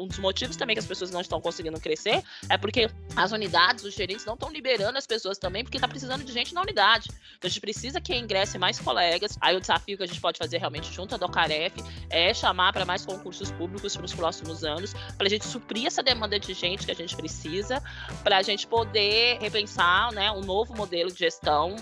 Um dos motivos também que as pessoas não estão conseguindo crescer é porque as unidades, os gerentes não estão liberando as pessoas também, porque está precisando de gente na unidade. Então a gente precisa que ingresse mais colegas. Aí o desafio que a gente pode fazer realmente junto à Docaref é chamar para mais concursos públicos para os próximos anos, para a gente suprir essa demanda de gente que a gente precisa, para a gente poder repensar né, um novo modelo de gestão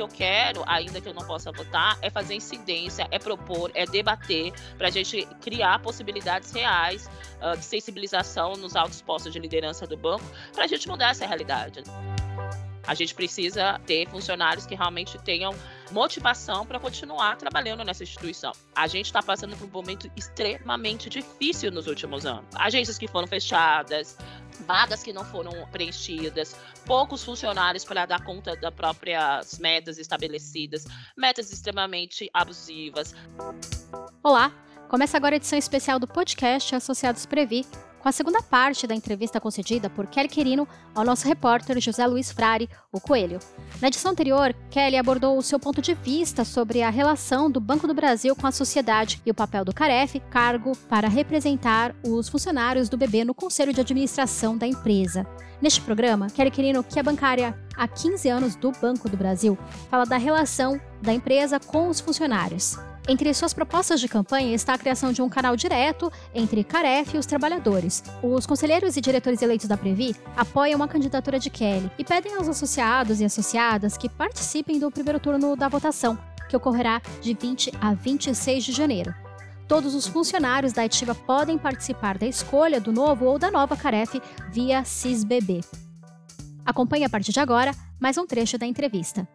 que eu quero, ainda que eu não possa votar, é fazer incidência, é propor, é debater, para a gente criar possibilidades reais uh, de sensibilização nos altos postos de liderança do banco, para a gente mudar essa realidade. A gente precisa ter funcionários que realmente tenham motivação para continuar trabalhando nessa instituição. A gente está passando por um momento extremamente difícil nos últimos anos. Agências que foram fechadas, vagas que não foram preenchidas, poucos funcionários para dar conta das próprias metas estabelecidas, metas extremamente abusivas. Olá, começa agora a edição especial do podcast Associados Previ com a segunda parte da entrevista concedida por Kelly Querino ao nosso repórter José Luiz Frari, o Coelho. Na edição anterior, Kelly abordou o seu ponto de vista sobre a relação do Banco do Brasil com a sociedade e o papel do CAREF, cargo para representar os funcionários do BB no Conselho de Administração da empresa. Neste programa, Kelly Querino, que é bancária há 15 anos do Banco do Brasil, fala da relação da empresa com os funcionários. Entre suas propostas de campanha está a criação de um canal direto entre Caref e os trabalhadores. Os conselheiros e diretores eleitos da Previ apoiam a candidatura de Kelly e pedem aos associados e associadas que participem do primeiro turno da votação, que ocorrerá de 20 a 26 de janeiro. Todos os funcionários da Ativa podem participar da escolha do novo ou da nova Caref via CISBB. Acompanhe a partir de agora mais um trecho da entrevista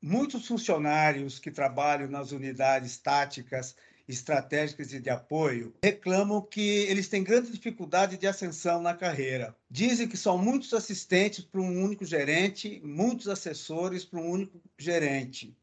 muitos funcionários que trabalham nas unidades táticas, estratégicas e de apoio reclamam que eles têm grande dificuldade de ascensão na carreira. Dizem que são muitos assistentes para um único gerente, muitos assessores para um único gerente.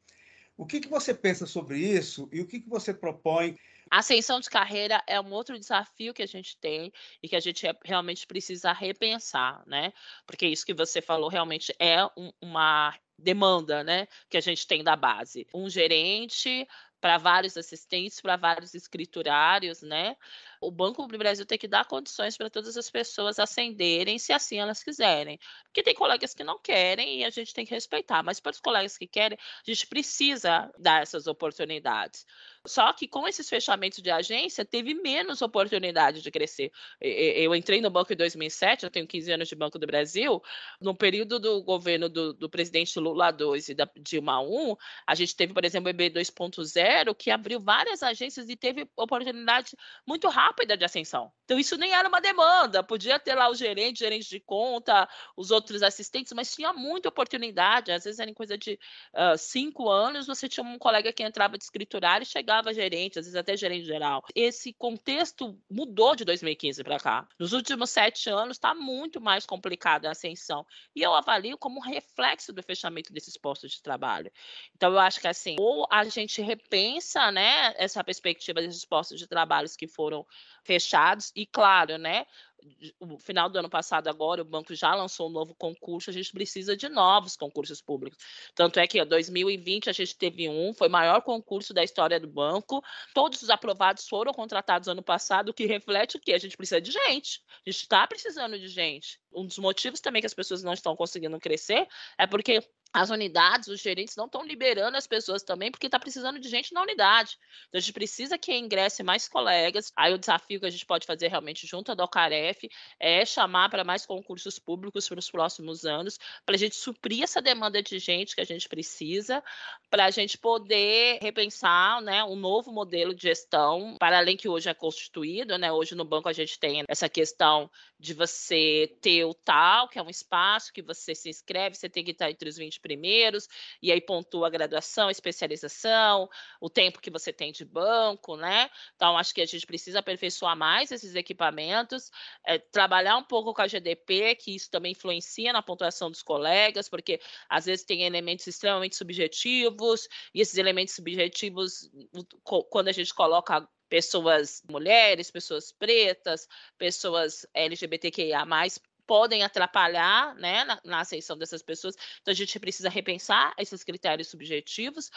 O que, que você pensa sobre isso e o que, que você propõe? Ascensão de carreira é um outro desafio que a gente tem e que a gente realmente precisa repensar, né? Porque isso que você falou realmente é um, uma demanda, né, que a gente tem da base. Um gerente para vários assistentes, para vários escriturários, né? O Banco do Brasil tem que dar condições para todas as pessoas ascenderem, se assim elas quiserem. Porque tem colegas que não querem e a gente tem que respeitar, mas para os colegas que querem, a gente precisa dar essas oportunidades. Só que com esses fechamentos de agência, teve menos oportunidade de crescer. Eu entrei no banco em 2007, eu tenho 15 anos de Banco do Brasil. No período do governo do, do presidente Lula II e da Dilma I, a gente teve, por exemplo, o EB 2.0, que abriu várias agências e teve oportunidade muito rápida de ascensão. Então, isso nem era uma demanda. Podia ter lá o gerente, gerente de conta, os outros assistentes, mas tinha muita oportunidade. Às vezes, era em coisa de uh, cinco anos, você tinha um colega que entrava de escriturário e chegava gerente, às vezes até gerente geral. Esse contexto mudou de 2015 para cá. Nos últimos sete anos está muito mais complicada a ascensão. E eu avalio como reflexo do fechamento desses postos de trabalho. Então, eu acho que assim, ou a gente repensa né, essa perspectiva desses postos de trabalho que foram fechados, e claro, né? o final do ano passado agora o banco já lançou um novo concurso, a gente precisa de novos concursos públicos. Tanto é que em 2020 a gente teve um, foi o maior concurso da história do banco. Todos os aprovados foram contratados ano passado, o que reflete o quê? A gente precisa de gente. A gente está precisando de gente. Um dos motivos também que as pessoas não estão conseguindo crescer é porque as unidades, os gerentes não estão liberando as pessoas também, porque está precisando de gente na unidade. Então, a gente precisa que ingresse mais colegas. Aí, o desafio que a gente pode fazer realmente junto à Docaref é chamar para mais concursos públicos para os próximos anos, para a gente suprir essa demanda de gente que a gente precisa, para a gente poder repensar né, um novo modelo de gestão, para além que hoje é constituído. Né? Hoje, no banco, a gente tem essa questão de você ter o tal, que é um espaço que você se inscreve, você tem que estar entre os 20 primeiros, e aí pontua a graduação, a especialização, o tempo que você tem de banco, né? Então, acho que a gente precisa aperfeiçoar mais esses equipamentos, é, trabalhar um pouco com a GDP, que isso também influencia na pontuação dos colegas, porque às vezes tem elementos extremamente subjetivos, e esses elementos subjetivos, quando a gente coloca pessoas mulheres, pessoas pretas, pessoas LGBTQIA+, podem atrapalhar né, na, na ascensão dessas pessoas. Então, a gente precisa repensar esses critérios subjetivos,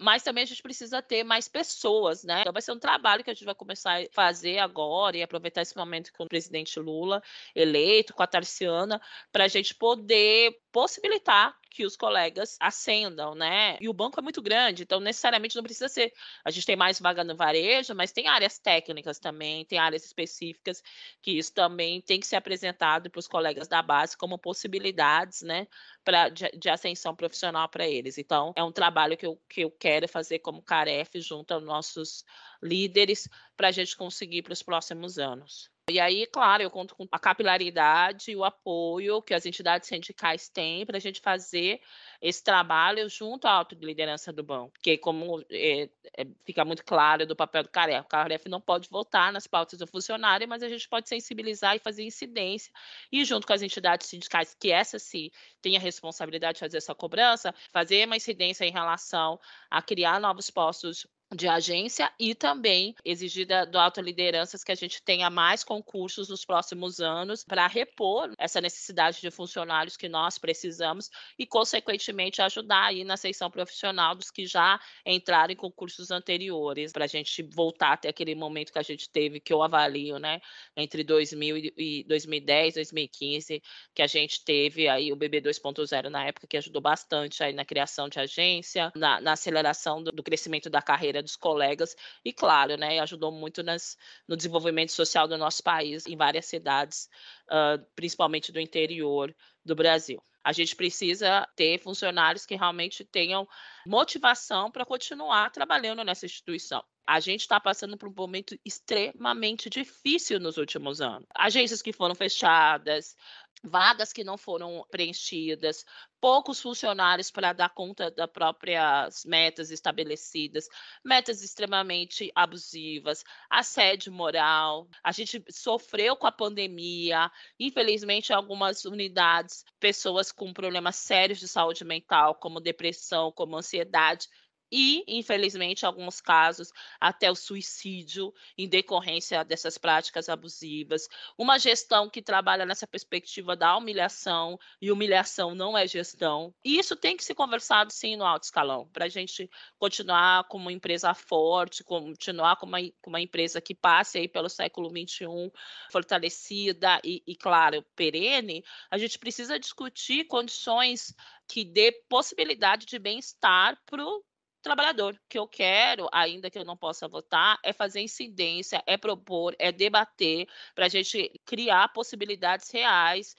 mas também a gente precisa ter mais pessoas, né? Então, vai ser um trabalho que a gente vai começar a fazer agora e aproveitar esse momento com o presidente Lula eleito, com a Tarciana, para a gente poder possibilitar que os colegas ascendam, né? E o banco é muito grande, então necessariamente não precisa ser. A gente tem mais vaga no varejo, mas tem áreas técnicas também, tem áreas específicas que isso também tem que ser apresentado para os colegas da base como possibilidades, né? Pra, de, de ascensão profissional para eles. Então, é um trabalho que eu, que eu quero fazer como Caref junto aos nossos líderes para a gente conseguir para os próximos anos. E aí, claro, eu conto com a capilaridade e o apoio que as entidades sindicais têm para a gente fazer esse trabalho junto à autoliderança do banco, porque como é, é, fica muito claro do papel do CAREF, o CAREF não pode votar nas pautas do funcionário, mas a gente pode sensibilizar e fazer incidência, e junto com as entidades sindicais, que essa sim tem a responsabilidade de fazer essa cobrança, fazer uma incidência em relação a criar novos postos de agência e também exigir da, do Alta Lideranças que a gente tenha mais concursos nos próximos anos para repor essa necessidade de funcionários que nós precisamos e, consequentemente, ajudar aí na seção profissional dos que já entraram em concursos anteriores, para a gente voltar até aquele momento que a gente teve, que eu avalio, né, entre 2000 e 2010, 2015, que a gente teve aí o BB 2.0 na época, que ajudou bastante aí na criação de agência, na, na aceleração do, do crescimento da carreira dos colegas e, claro, né, ajudou muito nas, no desenvolvimento social do nosso país em várias cidades, uh, principalmente do interior do Brasil. A gente precisa ter funcionários que realmente tenham motivação para continuar trabalhando nessa instituição. A gente está passando por um momento extremamente difícil nos últimos anos. Agências que foram fechadas, vagas que não foram preenchidas, poucos funcionários para dar conta das próprias metas estabelecidas, metas extremamente abusivas, assédio moral. A gente sofreu com a pandemia, infelizmente, em algumas unidades, pessoas com problemas sérios de saúde mental, como depressão, como ansiedade, e, infelizmente, em alguns casos, até o suicídio em decorrência dessas práticas abusivas. Uma gestão que trabalha nessa perspectiva da humilhação, e humilhação não é gestão. E isso tem que ser conversado, sim, no alto escalão, para a gente continuar como uma empresa forte, continuar como uma, uma empresa que passe aí pelo século XXI fortalecida e, e, claro, perene, a gente precisa discutir condições que dê possibilidade de bem-estar para o trabalhador. O que eu quero, ainda que eu não possa votar, é fazer incidência, é propor, é debater, para a gente criar possibilidades reais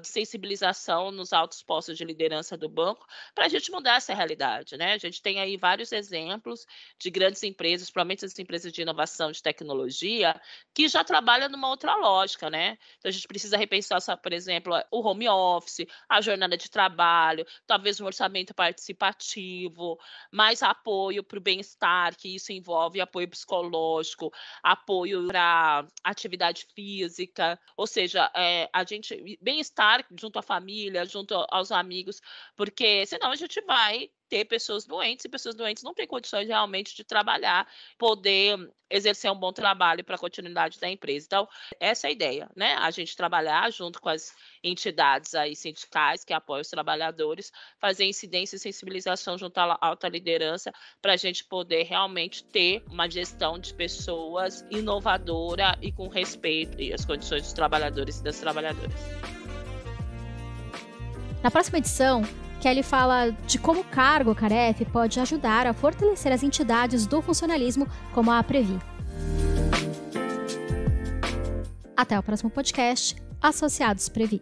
de sensibilização nos altos postos de liderança do banco, para a gente mudar essa realidade. Né? A gente tem aí vários exemplos de grandes empresas, provavelmente as empresas de inovação de tecnologia, que já trabalham numa outra lógica. Né? Então, a gente precisa repensar, por exemplo, o home office, a jornada de trabalho, talvez um orçamento participativo, mais apoio para o bem-estar, que isso envolve apoio psicológico, apoio para atividade física, ou seja, é, a gente bem-estar junto à família, junto aos amigos, porque senão a gente vai ter pessoas doentes, e pessoas doentes não têm condições realmente de trabalhar, poder exercer um bom trabalho para a continuidade da empresa. Então, essa é a ideia, né? A gente trabalhar junto com as entidades aí sindicais que apoiam os trabalhadores, fazer incidência e sensibilização junto à alta liderança para a gente poder realmente ter uma gestão de pessoas inovadora e com respeito às condições dos trabalhadores e das trabalhadoras. Na próxima edição, Kelly fala de como o cargo CAREF pode ajudar a fortalecer as entidades do funcionalismo, como a Previ. Até o próximo podcast, Associados Previ.